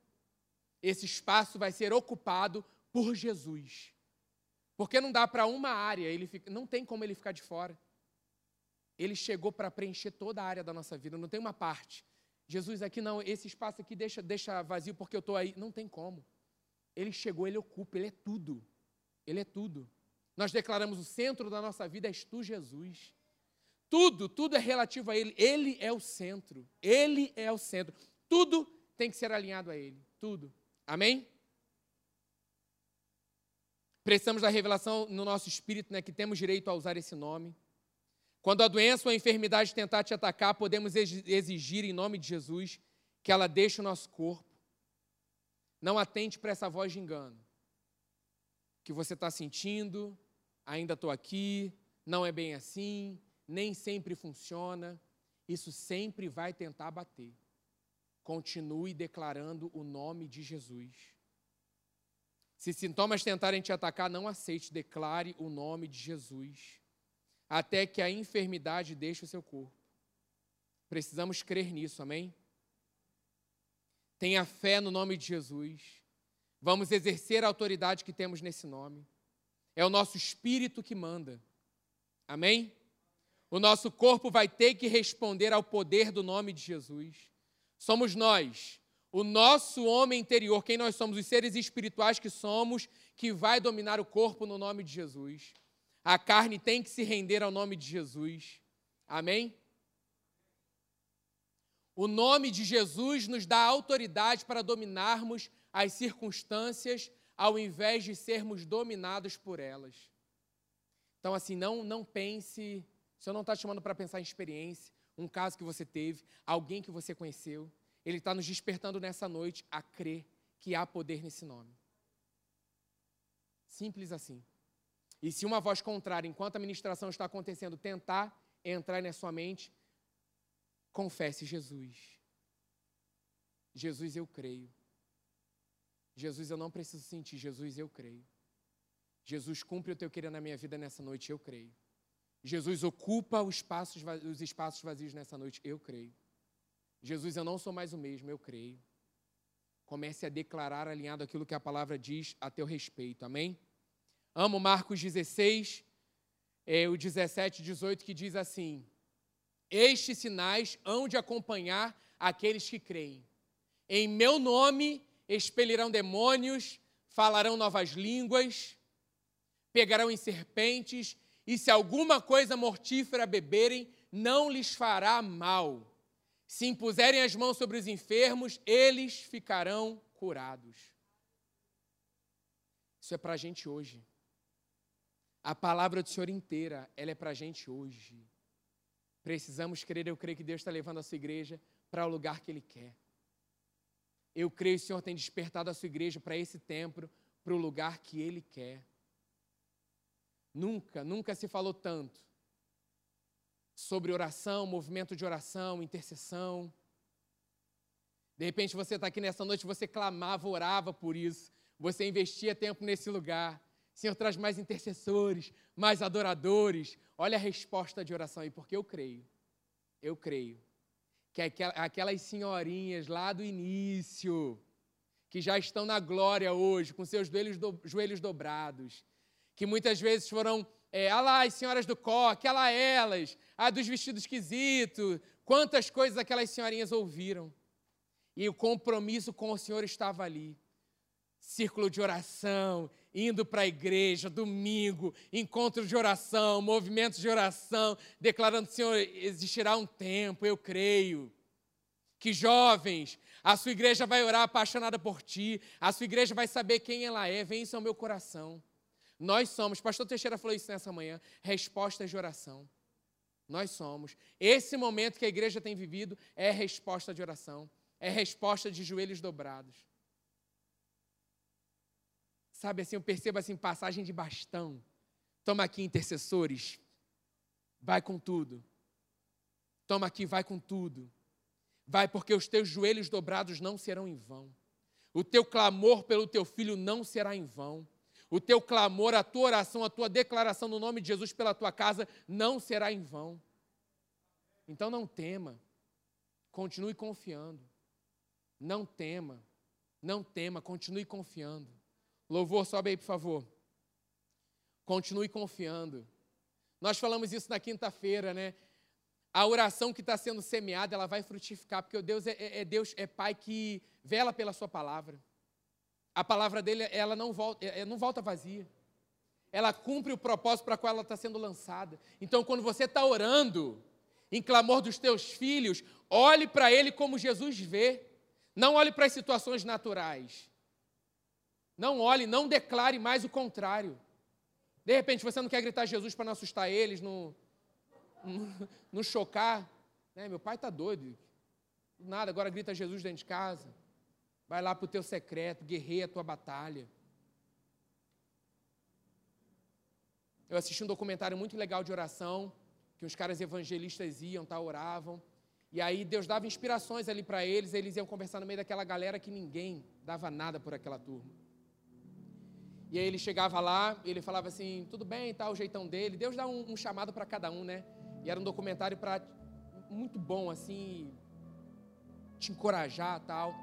Esse espaço vai ser ocupado por Jesus. Porque não dá para uma área, ele fica, não tem como ele ficar de fora. Ele chegou para preencher toda a área da nossa vida, não tem uma parte. Jesus aqui não, esse espaço aqui deixa, deixa vazio porque eu estou aí. Não tem como. Ele chegou, ele ocupa, ele é tudo. Ele é tudo. Nós declaramos o centro da nossa vida és tu, Jesus. Tudo, tudo é relativo a Ele. Ele é o centro. Ele é o centro. Tudo tem que ser alinhado a Ele. Tudo. Amém? Precisamos da revelação no nosso espírito, né, que temos direito a usar esse nome. Quando a doença ou a enfermidade tentar te atacar, podemos exigir, em nome de Jesus, que ela deixe o nosso corpo. Não atente para essa voz de engano. Que você está sentindo, ainda estou aqui, não é bem assim, nem sempre funciona. Isso sempre vai tentar bater. Continue declarando o nome de Jesus. Se sintomas tentarem te atacar, não aceite, declare o nome de Jesus, até que a enfermidade deixe o seu corpo. Precisamos crer nisso, amém? Tenha fé no nome de Jesus. Vamos exercer a autoridade que temos nesse nome. É o nosso espírito que manda. Amém? O nosso corpo vai ter que responder ao poder do nome de Jesus. Somos nós o nosso homem interior, quem nós somos, os seres espirituais que somos, que vai dominar o corpo no nome de Jesus. A carne tem que se render ao nome de Jesus. Amém? O nome de Jesus nos dá autoridade para dominarmos as circunstâncias ao invés de sermos dominados por elas. Então, assim, não, não pense. O Senhor não está te chamando para pensar em experiência, um caso que você teve, alguém que você conheceu. Ele está nos despertando nessa noite a crer que há poder nesse nome. Simples assim. E se uma voz contrária, enquanto a ministração está acontecendo, tentar entrar na sua mente, confesse Jesus. Jesus, eu creio. Jesus, eu não preciso sentir. Jesus, eu creio. Jesus cumpre o teu querer na minha vida nessa noite, eu creio. Jesus ocupa os espaços, os espaços vazios nessa noite, eu creio. Jesus, eu não sou mais o mesmo, eu creio. Comece a declarar alinhado aquilo que a palavra diz a teu respeito, amém? Amo Marcos 16, é, o 17 e 18, que diz assim: Estes sinais hão de acompanhar aqueles que creem. Em meu nome expelirão demônios, falarão novas línguas, pegarão em serpentes, e se alguma coisa mortífera beberem, não lhes fará mal se impuserem as mãos sobre os enfermos, eles ficarão curados. Isso é para a gente hoje. A palavra do Senhor inteira, ela é para a gente hoje. Precisamos crer, eu creio que Deus está levando a sua igreja para o lugar que Ele quer. Eu creio que o Senhor tem despertado a sua igreja para esse templo, para o lugar que Ele quer. Nunca, nunca se falou tanto sobre oração, movimento de oração, intercessão. De repente você está aqui nessa noite, você clamava, orava por isso, você investia tempo nesse lugar. Senhor, traz mais intercessores, mais adoradores. Olha a resposta de oração aí, porque eu creio, eu creio, que aquelas senhorinhas lá do início, que já estão na glória hoje, com seus joelhos, do, joelhos dobrados, que muitas vezes foram é, ah lá, as senhoras do coque, ah lá elas, ah, dos vestidos esquisitos, quantas coisas aquelas senhorinhas ouviram. E o compromisso com o Senhor estava ali. Círculo de oração, indo para a igreja, domingo, encontro de oração, movimentos de oração, declarando: Senhor, existirá um tempo, eu creio. Que jovens, a sua igreja vai orar apaixonada por ti, a sua igreja vai saber quem ela é, vem isso ao meu coração. Nós somos, pastor Teixeira falou isso nessa manhã, respostas de oração. Nós somos. Esse momento que a igreja tem vivido é resposta de oração, é resposta de joelhos dobrados. Sabe assim, eu percebo assim, passagem de bastão. Toma aqui, intercessores. Vai com tudo. Toma aqui, vai com tudo. Vai, porque os teus joelhos dobrados não serão em vão. O teu clamor pelo teu filho não será em vão o teu clamor, a tua oração, a tua declaração no nome de Jesus pela tua casa não será em vão. Então não tema, continue confiando. Não tema, não tema, continue confiando. Louvor, sobe aí, por favor. Continue confiando. Nós falamos isso na quinta-feira, né? A oração que está sendo semeada, ela vai frutificar, porque Deus é, é, é, Deus é Pai que vela pela sua palavra. A palavra dele, ela não volta, é, é, não volta vazia. Ela cumpre o propósito para qual ela está sendo lançada. Então, quando você está orando, em clamor dos teus filhos, olhe para ele como Jesus vê. Não olhe para as situações naturais. Não olhe, não declare mais o contrário. De repente você não quer gritar Jesus para não assustar eles, não, não, não chocar. Né? Meu pai está doido. Nada, agora grita Jesus dentro de casa. Vai lá para o teu secreto, guerreia a tua batalha. Eu assisti um documentário muito legal de oração, que uns caras evangelistas iam, tá, oravam. E aí Deus dava inspirações ali para eles, eles iam conversar no meio daquela galera que ninguém dava nada por aquela turma. E aí ele chegava lá, ele falava assim, tudo bem, tá, o jeitão dele. Deus dá um, um chamado para cada um, né? E era um documentário para muito bom, assim, te encorajar tal.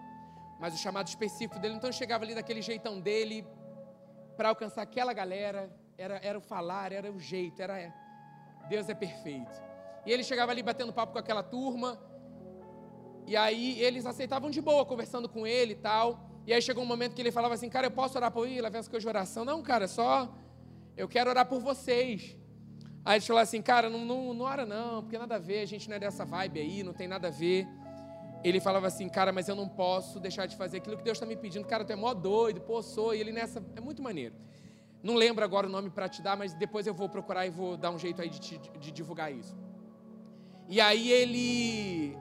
Mas o chamado específico dele, então chegava ali daquele jeitão dele para alcançar aquela galera. Era, era o falar, era o jeito, era Deus é perfeito. E ele chegava ali batendo papo com aquela turma. E aí eles aceitavam de boa, conversando com ele e tal. E aí chegou um momento que ele falava assim, cara, eu posso orar por ele? Leva essa coisa de oração. Não, cara, só eu quero orar por vocês. Aí ele falou assim, cara, não, não, não ora não, porque nada a ver, a gente não é dessa vibe aí, não tem nada a ver. Ele falava assim, cara, mas eu não posso deixar de fazer aquilo que Deus está me pedindo. Cara, tu é mó doido, pô, sou. E ele nessa, é muito maneiro. Não lembro agora o nome para te dar, mas depois eu vou procurar e vou dar um jeito aí de, de, de divulgar isso. E aí ele,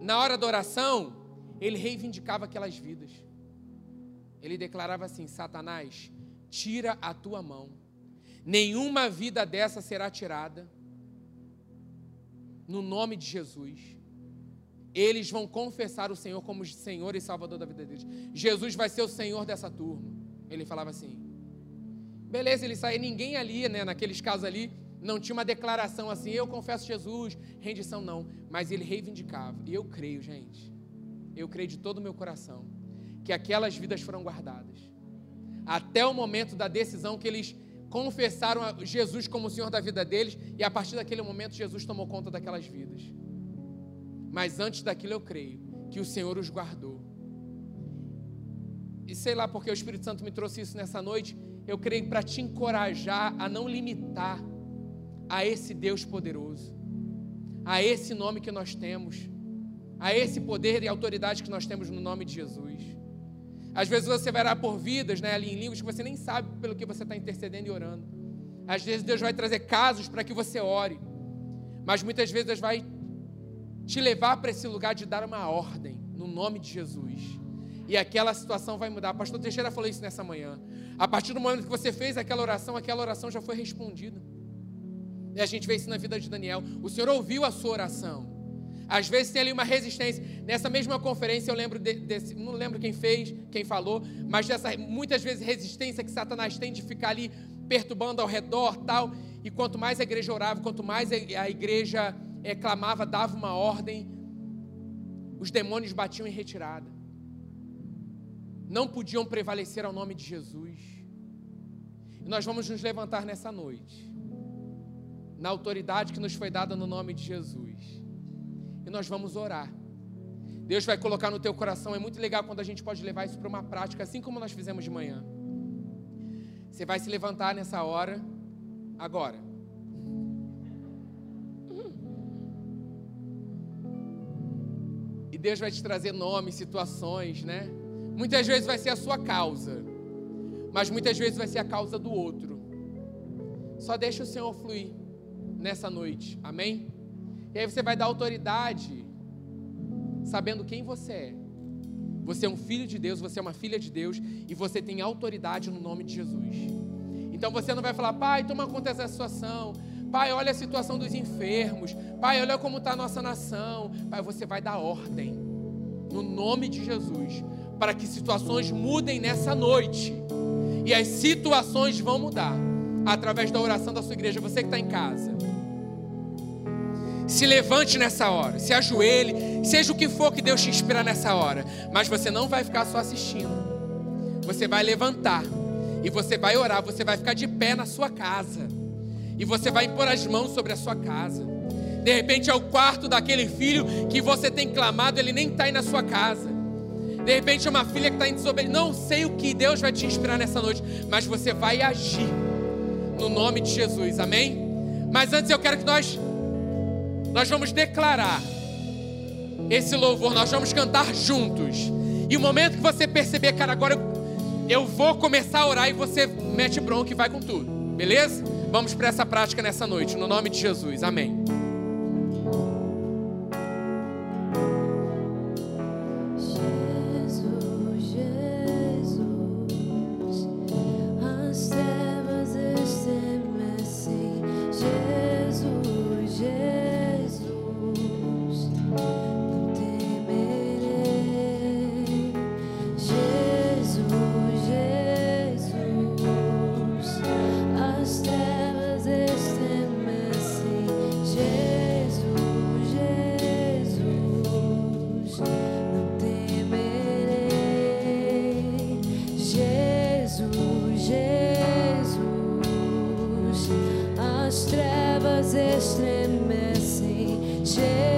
na hora da oração, ele reivindicava aquelas vidas ele declarava assim: Satanás, tira a tua mão, nenhuma vida dessa será tirada, no nome de Jesus. Eles vão confessar o Senhor como Senhor e Salvador da vida deles. Jesus vai ser o Senhor dessa turma. Ele falava assim. Beleza, ele saía, ninguém ali, né, naqueles casos ali, não tinha uma declaração assim, eu confesso Jesus, rendição não, mas ele reivindicava. E eu creio, gente. Eu creio de todo o meu coração que aquelas vidas foram guardadas. Até o momento da decisão que eles confessaram a Jesus como o Senhor da vida deles, e a partir daquele momento Jesus tomou conta daquelas vidas. Mas antes daquilo eu creio que o Senhor os guardou. E sei lá porque o Espírito Santo me trouxe isso nessa noite, eu creio para te encorajar a não limitar a esse Deus poderoso, a esse nome que nós temos, a esse poder e autoridade que nós temos no nome de Jesus. Às vezes você vai orar por vidas, né, ali em línguas que você nem sabe pelo que você está intercedendo e orando. Às vezes Deus vai trazer casos para que você ore, mas muitas vezes Deus vai te levar para esse lugar de dar uma ordem, no nome de Jesus. E aquela situação vai mudar. Pastor Teixeira falou isso nessa manhã. A partir do momento que você fez aquela oração, aquela oração já foi respondida. E a gente vê isso na vida de Daniel. O Senhor ouviu a sua oração. Às vezes tem ali uma resistência. Nessa mesma conferência eu lembro de, desse, não lembro quem fez, quem falou, mas dessa muitas vezes resistência que Satanás tem de ficar ali perturbando ao redor, tal. E quanto mais a igreja orava, quanto mais a igreja é, clamava, dava uma ordem, os demônios batiam em retirada. Não podiam prevalecer ao nome de Jesus. E nós vamos nos levantar nessa noite, na autoridade que nos foi dada no nome de Jesus e nós vamos orar. Deus vai colocar no teu coração. É muito legal quando a gente pode levar isso para uma prática, assim como nós fizemos de manhã. Você vai se levantar nessa hora, agora. E Deus vai te trazer nomes, situações, né? Muitas vezes vai ser a sua causa, mas muitas vezes vai ser a causa do outro. Só deixa o Senhor fluir nessa noite, amém? E aí você vai dar autoridade, sabendo quem você é. Você é um filho de Deus, você é uma filha de Deus e você tem autoridade no nome de Jesus. Então você não vai falar, pai, toma conta dessa situação. Pai, olha a situação dos enfermos. Pai, olha como está a nossa nação. Pai, você vai dar ordem no nome de Jesus para que situações mudem nessa noite. E as situações vão mudar através da oração da sua igreja. Você que está em casa. Se levante nessa hora, se ajoelhe, seja o que for que Deus te inspirar nessa hora. Mas você não vai ficar só assistindo. Você vai levantar E você vai orar, você vai ficar de pé na sua casa. E você vai impor as mãos sobre a sua casa. De repente é o quarto daquele filho que você tem clamado, ele nem está aí na sua casa. De repente é uma filha que está em desobediência. Não sei o que Deus vai te inspirar nessa noite, mas você vai agir no nome de Jesus, amém? Mas antes eu quero que nós nós vamos declarar esse louvor, nós vamos cantar juntos. E o momento que você perceber, cara, agora eu, vou começar a orar e você mete bronca e vai com tudo, beleza? Vamos para essa prática nessa noite, no nome de Jesus, amém. grace and mercy.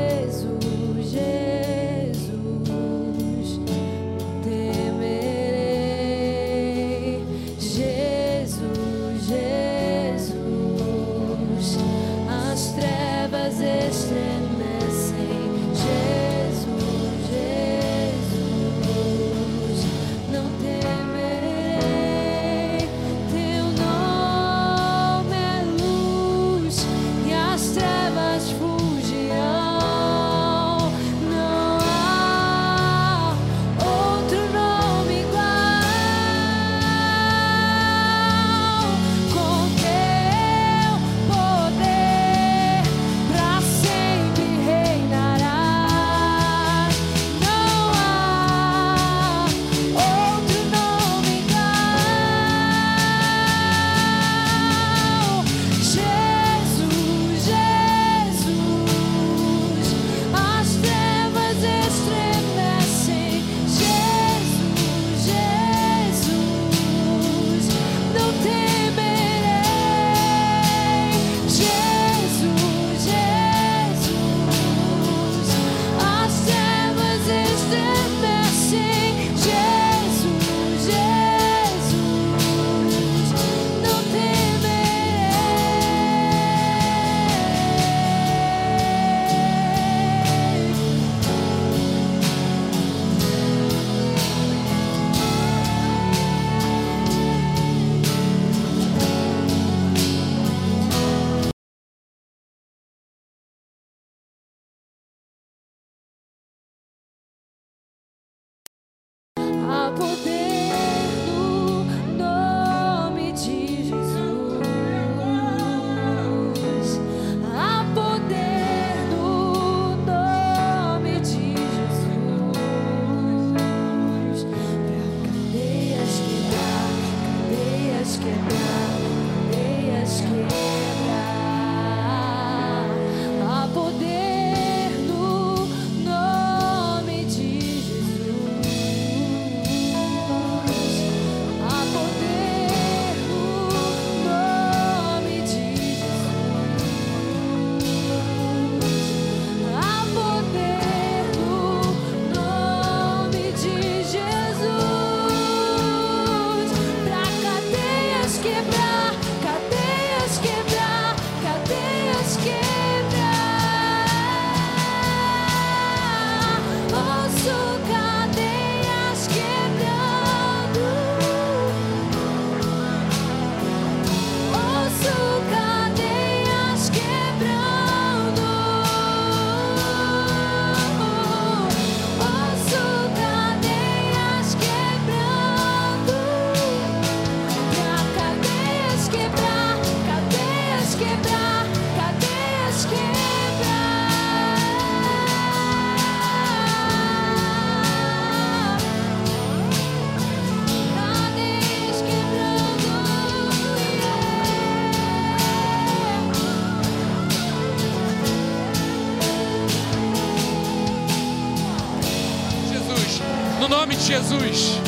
no nome de Jesus.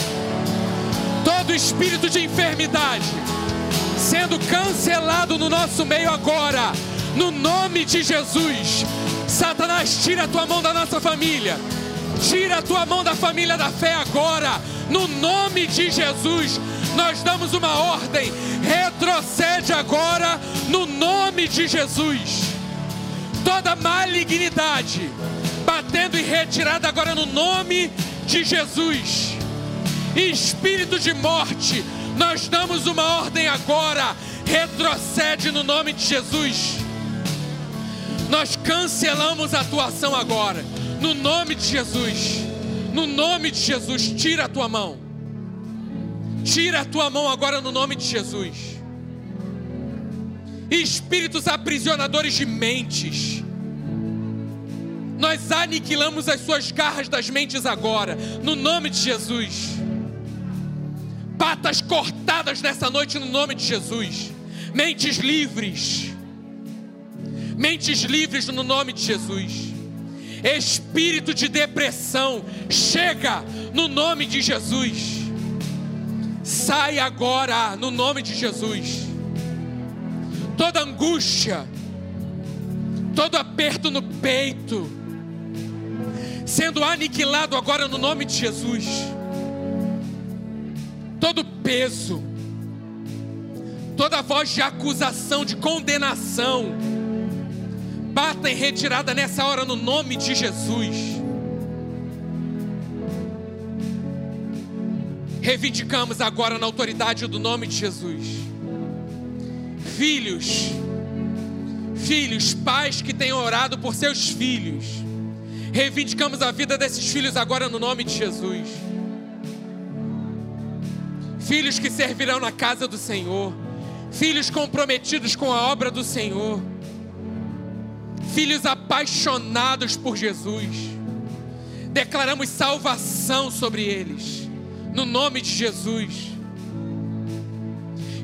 Todo espírito de enfermidade sendo cancelado no nosso meio agora, no nome de Jesus. Satanás, tira a tua mão da nossa família. Tira a tua mão da família da fé agora, no nome de Jesus. Nós damos uma ordem, retrocede agora, no nome de Jesus. Toda malignidade batendo e retirada agora, no nome de Jesus. Espírito de morte, nós damos uma ordem agora, retrocede no nome de Jesus. Nós cancelamos a atuação agora, no nome de Jesus. No nome de Jesus, tira a tua mão. Tira a tua mão agora no nome de Jesus. Espíritos aprisionadores de mentes. Nós aniquilamos as suas garras das mentes agora, no nome de Jesus. Patas cortadas nessa noite, no nome de Jesus. Mentes livres. Mentes livres no nome de Jesus. Espírito de depressão, chega no nome de Jesus. Sai agora no nome de Jesus. Toda angústia, todo aperto no peito, sendo aniquilado agora no nome de Jesus. Todo peso, toda voz de acusação, de condenação, bata em retirada nessa hora no nome de Jesus. Reivindicamos agora na autoridade do nome de Jesus. Filhos, filhos, pais que tenham orado por seus filhos. Reivindicamos a vida desses filhos agora no nome de Jesus. Filhos que servirão na casa do Senhor. Filhos comprometidos com a obra do Senhor. Filhos apaixonados por Jesus. Declaramos salvação sobre eles no nome de Jesus.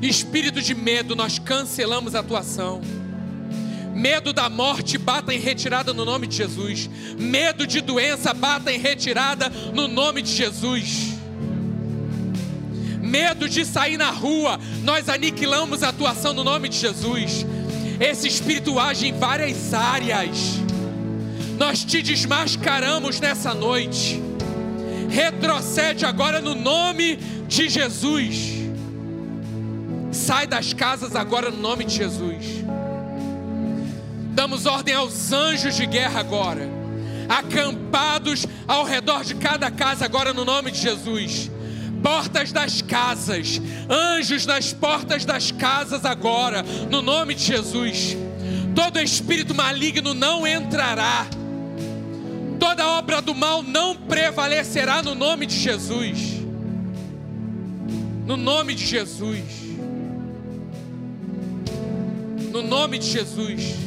Espírito de medo, nós cancelamos a atuação. Medo da morte, bata em retirada no nome de Jesus. Medo de doença, bata em retirada no nome de Jesus. Medo de sair na rua, nós aniquilamos a atuação no nome de Jesus. Esse espírito age em várias áreas. Nós te desmascaramos nessa noite retrocede agora no nome de Jesus. Sai das casas agora no nome de Jesus. Damos ordem aos anjos de guerra agora, acampados ao redor de cada casa agora no nome de Jesus. Portas das casas, anjos nas portas das casas agora, no nome de Jesus. Todo espírito maligno não entrará toda obra do mal não prevalecerá no nome de Jesus. No nome de Jesus. No nome de Jesus.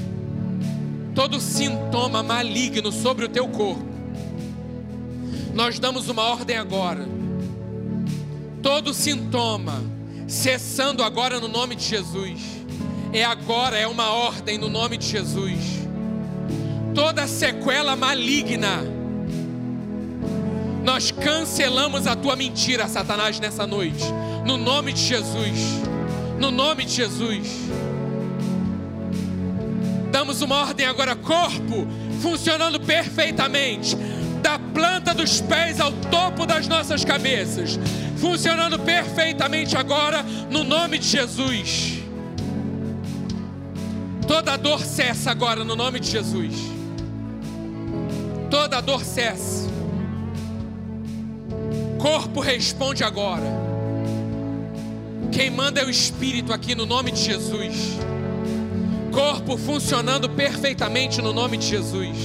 Todo sintoma maligno sobre o teu corpo, nós damos uma ordem agora. Todo sintoma, cessando agora no nome de Jesus. É agora, é uma ordem no nome de Jesus toda sequela maligna. Nós cancelamos a tua mentira, Satanás, nessa noite, no nome de Jesus. No nome de Jesus. Damos uma ordem agora, corpo funcionando perfeitamente, da planta dos pés ao topo das nossas cabeças, funcionando perfeitamente agora, no nome de Jesus. Toda dor cessa agora, no nome de Jesus toda dor cesse. Corpo responde agora. Quem manda é o Espírito aqui no nome de Jesus. Corpo funcionando perfeitamente no nome de Jesus.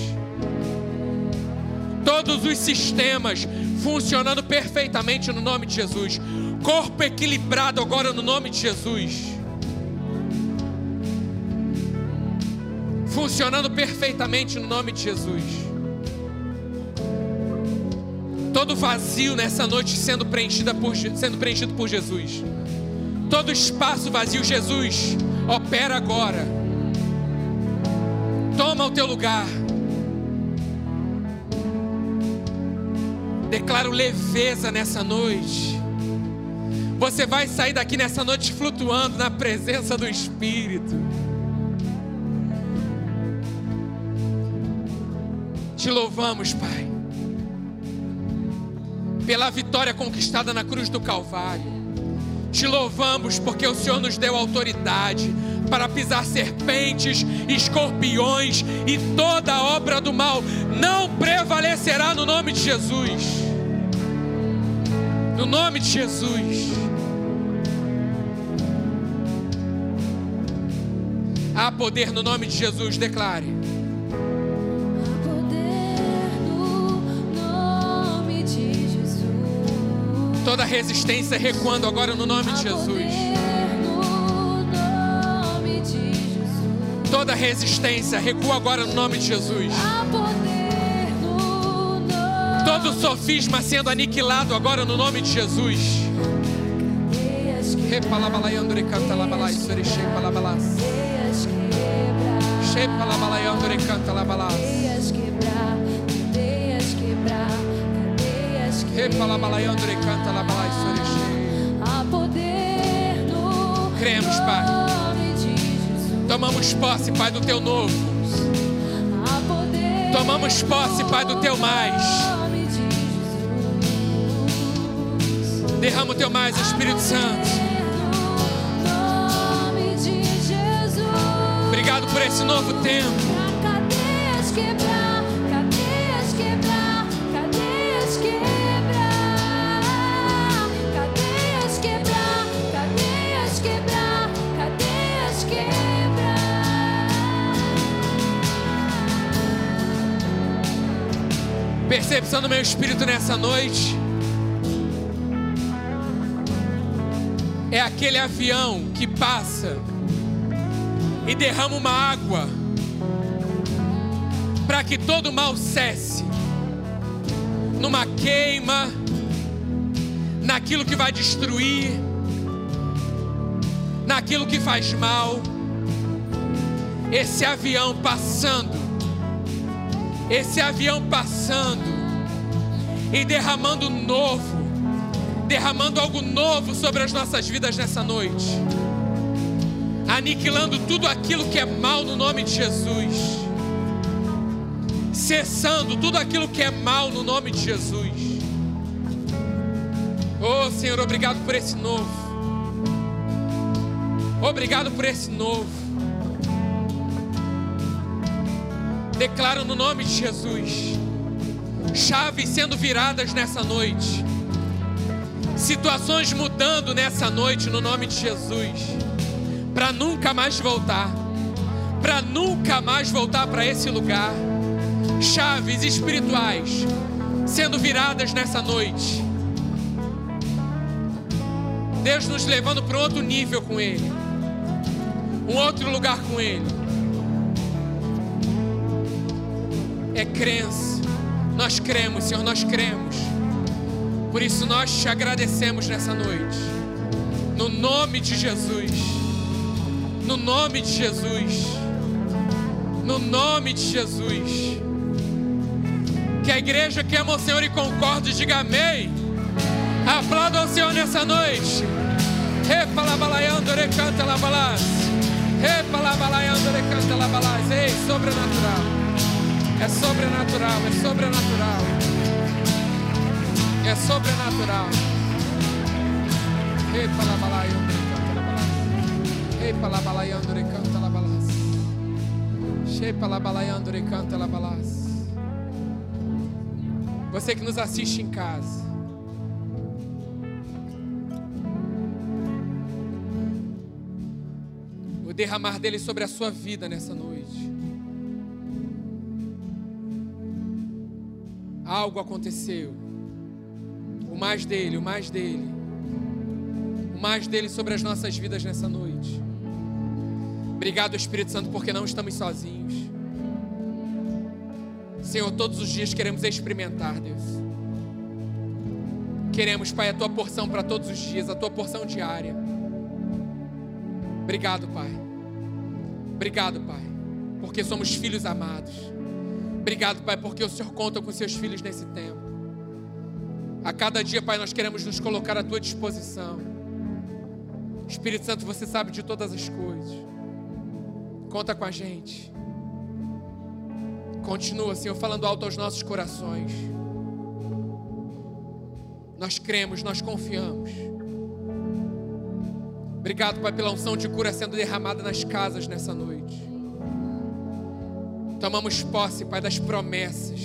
Todos os sistemas funcionando perfeitamente no nome de Jesus. Corpo equilibrado agora no nome de Jesus. Funcionando perfeitamente no nome de Jesus todo vazio nessa noite sendo, por, sendo preenchido por Jesus. Todo espaço vazio, Jesus, opera agora. Toma o teu lugar. Declaro leveza nessa noite. Você vai sair daqui nessa noite flutuando na presença do Espírito. Te louvamos, Pai, pela vitória conquistada na cruz do Calvário. Te louvamos porque o Senhor nos deu autoridade para pisar serpentes, escorpiões e toda obra do mal não prevalecerá no nome de Jesus. No nome de Jesus. Há poder no nome de Jesus, declare. Há poder no nome de Jesus. Toda resistência recuando agora no nome de Jesus. Toda resistência recua agora no nome de Jesus. Todo sofisma sendo aniquilado agora no nome de Jesus. Cadeias quebrar, Repalabalaiandre canta labalai, canta canta labalai, Cremos, Pai. Tomamos posse, Pai, do teu novo. Tomamos posse, Pai, do teu mais. Derrama o teu mais, Espírito Santo. Obrigado por esse novo tempo. Percepção do meu espírito nessa noite. É aquele avião que passa e derrama uma água para que todo mal cesse numa queima, naquilo que vai destruir, naquilo que faz mal. Esse avião passando esse avião passando e derramando novo, derramando algo novo sobre as nossas vidas nessa noite, aniquilando tudo aquilo que é mal no nome de Jesus, cessando tudo aquilo que é mal no nome de Jesus. Oh Senhor, obrigado por esse novo, obrigado por esse novo. Declaro no nome de Jesus. Chaves sendo viradas nessa noite. Situações mudando nessa noite no nome de Jesus. Para nunca mais voltar. Para nunca mais voltar para esse lugar. Chaves espirituais sendo viradas nessa noite. Deus nos levando para outro nível com Ele. Um outro lugar com Ele. é crença. Nós cremos, Senhor, nós cremos. Por isso nós te agradecemos nessa noite. No nome de Jesus. No nome de Jesus. No nome de Jesus. Que a igreja que ama o Senhor e concorde, diga amém. Aplauda o Senhor nessa noite. Repalabalaiando, recanta. Ei, sobrenatural. É sobrenatural, é sobrenatural. É sobrenatural. Ei, palabalaiando, recanta labalás. Ei, palabalaiando, recanta labalás. Shei, palabalaiando, recanta labalás. Você que nos assiste em casa. O derramar dele sobre a sua vida nessa noite. Algo aconteceu. O mais dele, o mais dele. O mais dele sobre as nossas vidas nessa noite. Obrigado, Espírito Santo, porque não estamos sozinhos. Senhor, todos os dias queremos experimentar, Deus. Queremos, Pai, a tua porção para todos os dias, a tua porção diária. Obrigado, Pai. Obrigado, Pai, porque somos filhos amados. Obrigado, Pai, porque o Senhor conta com seus filhos nesse tempo. A cada dia, Pai, nós queremos nos colocar à tua disposição. Espírito Santo, você sabe de todas as coisas. Conta com a gente. Continua, Senhor, falando alto aos nossos corações. Nós cremos, nós confiamos. Obrigado, Pai, pela unção de cura sendo derramada nas casas nessa noite. Tomamos posse, Pai, das promessas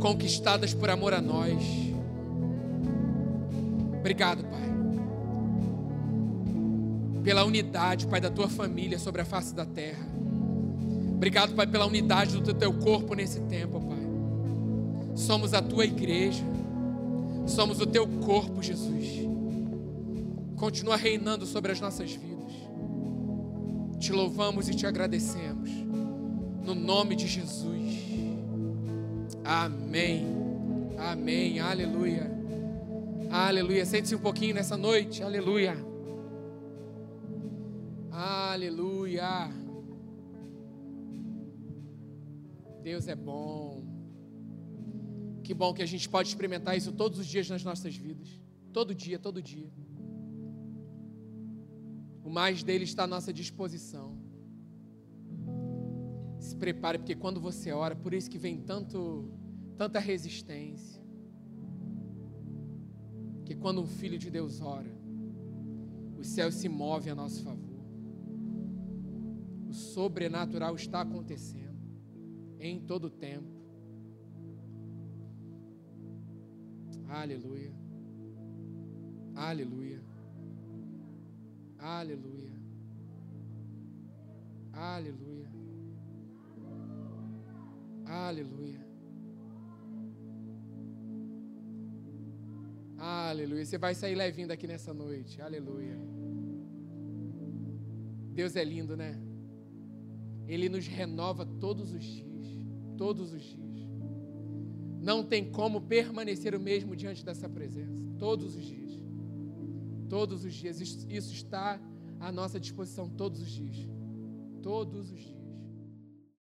conquistadas por amor a nós. Obrigado, Pai. Pela unidade, Pai, da tua família sobre a face da terra. Obrigado, Pai, pela unidade do teu corpo nesse tempo, Pai. Somos a tua igreja. Somos o teu corpo, Jesus. Continua reinando sobre as nossas vidas. Te louvamos e te agradecemos. No nome de Jesus. Amém. Amém. Aleluia. Aleluia. Sente-se um pouquinho nessa noite. Aleluia. Aleluia. Deus é bom. Que bom que a gente pode experimentar isso todos os dias nas nossas vidas. Todo dia, todo dia. O mais dele está à nossa disposição. Se prepare, porque quando você ora, por isso que vem tanto, tanta resistência. Que quando um filho de Deus ora, os céus se movem a nosso favor. O sobrenatural está acontecendo em todo o tempo. Aleluia. Aleluia. Aleluia. Aleluia. Aleluia. Aleluia. Você vai sair levinho daqui nessa noite. Aleluia. Deus é lindo, né? Ele nos renova todos os dias. Todos os dias. Não tem como permanecer o mesmo diante dessa presença. Todos os dias. Todos os dias. Isso está à nossa disposição todos os dias. Todos os dias.